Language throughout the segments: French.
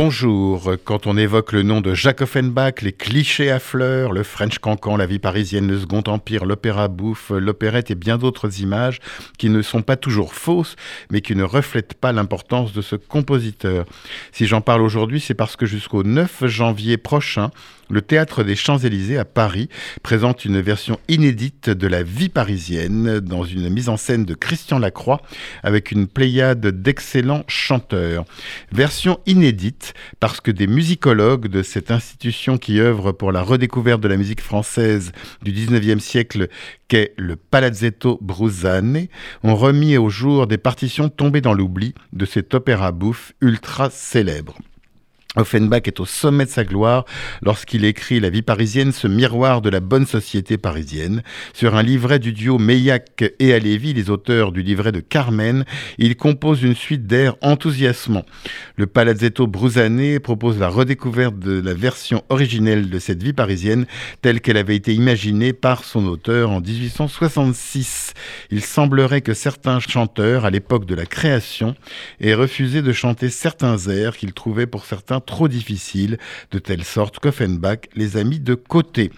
Bonjour. Quand on évoque le nom de Jacques Offenbach, les clichés à fleurs, le French cancan, la vie parisienne, le Second Empire, l'opéra bouffe, l'opérette et bien d'autres images qui ne sont pas toujours fausses, mais qui ne reflètent pas l'importance de ce compositeur. Si j'en parle aujourd'hui, c'est parce que jusqu'au 9 janvier prochain, le théâtre des Champs-Élysées à Paris présente une version inédite de la vie parisienne dans une mise en scène de Christian Lacroix avec une pléiade d'excellents chanteurs. Version inédite parce que des musicologues de cette institution qui œuvre pour la redécouverte de la musique française du 19e siècle qu'est le Palazzetto Bruzane ont remis au jour des partitions tombées dans l'oubli de cet opéra bouffe ultra célèbre. Offenbach est au sommet de sa gloire lorsqu'il écrit La vie parisienne, ce miroir de la bonne société parisienne. Sur un livret du duo Meillac et Alévi, les auteurs du livret de Carmen, il compose une suite d'airs enthousiasmants. Le Palazzetto Brusané propose la redécouverte de la version originelle de cette vie parisienne telle qu'elle avait été imaginée par son auteur en 1866. Il semblerait que certains chanteurs, à l'époque de la création, aient refusé de chanter certains airs qu'ils trouvaient pour certains trop difficile, de telle sorte qu'Offenbach les a mis de côté.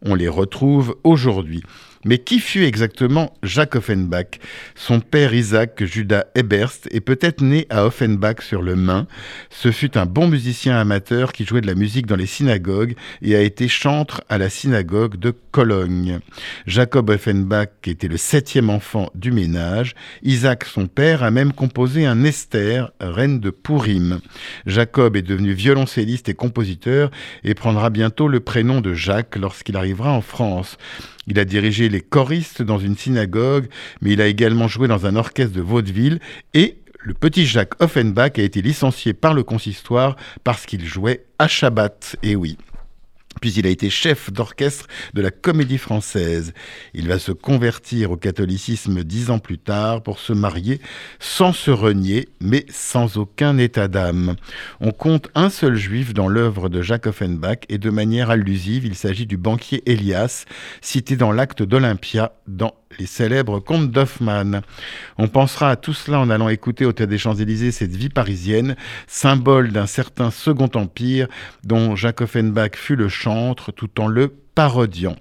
On les retrouve aujourd'hui. Mais qui fut exactement Jacques Offenbach? Son père Isaac Judas Eberst est peut-être né à Offenbach sur le Main. Ce fut un bon musicien amateur qui jouait de la musique dans les synagogues et a été chantre à la synagogue de Cologne. Jacob Offenbach était le septième enfant du ménage. Isaac, son père, a même composé un Esther, reine de Pourim. Jacob est devenu violoncelliste et compositeur et prendra bientôt le prénom de Jacques lorsqu'il arrivera en France. Il a dirigé les choristes dans une synagogue, mais il a également joué dans un orchestre de vaudeville et le petit Jacques Offenbach a été licencié par le consistoire parce qu'il jouait à Shabbat. Et oui. Puis il a été chef d'orchestre de la Comédie Française. Il va se convertir au catholicisme dix ans plus tard pour se marier sans se renier, mais sans aucun état d'âme. On compte un seul juif dans l'œuvre de Jacques Offenbach et de manière allusive, il s'agit du banquier Elias, cité dans l'acte d'Olympia dans les célèbres contes d'Hoffmann. On pensera à tout cela en allant écouter au Théâtre des Champs-Élysées cette vie parisienne, symbole d'un certain Second Empire dont Jacques Offenbach fut le chantre tout en le parodiant.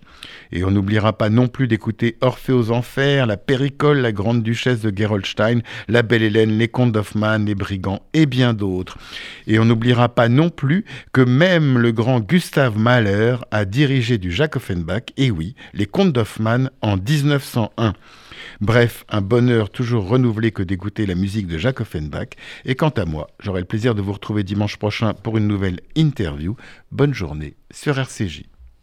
Et on n'oubliera pas non plus d'écouter Orphée aux Enfers, La Péricole, La Grande Duchesse de Gerolstein, La Belle Hélène, Les Contes d'Hoffmann, Les Brigands et bien d'autres. Et on n'oubliera pas non plus que même le grand Gustave Mahler a dirigé du Jacques Offenbach, et oui, Les Contes d'Hoffmann en 1901. Bref, un bonheur toujours renouvelé que d'écouter la musique de Jacques Offenbach. Et quant à moi, j'aurai le plaisir de vous retrouver dimanche prochain pour une nouvelle interview. Bonne journée sur RCJ.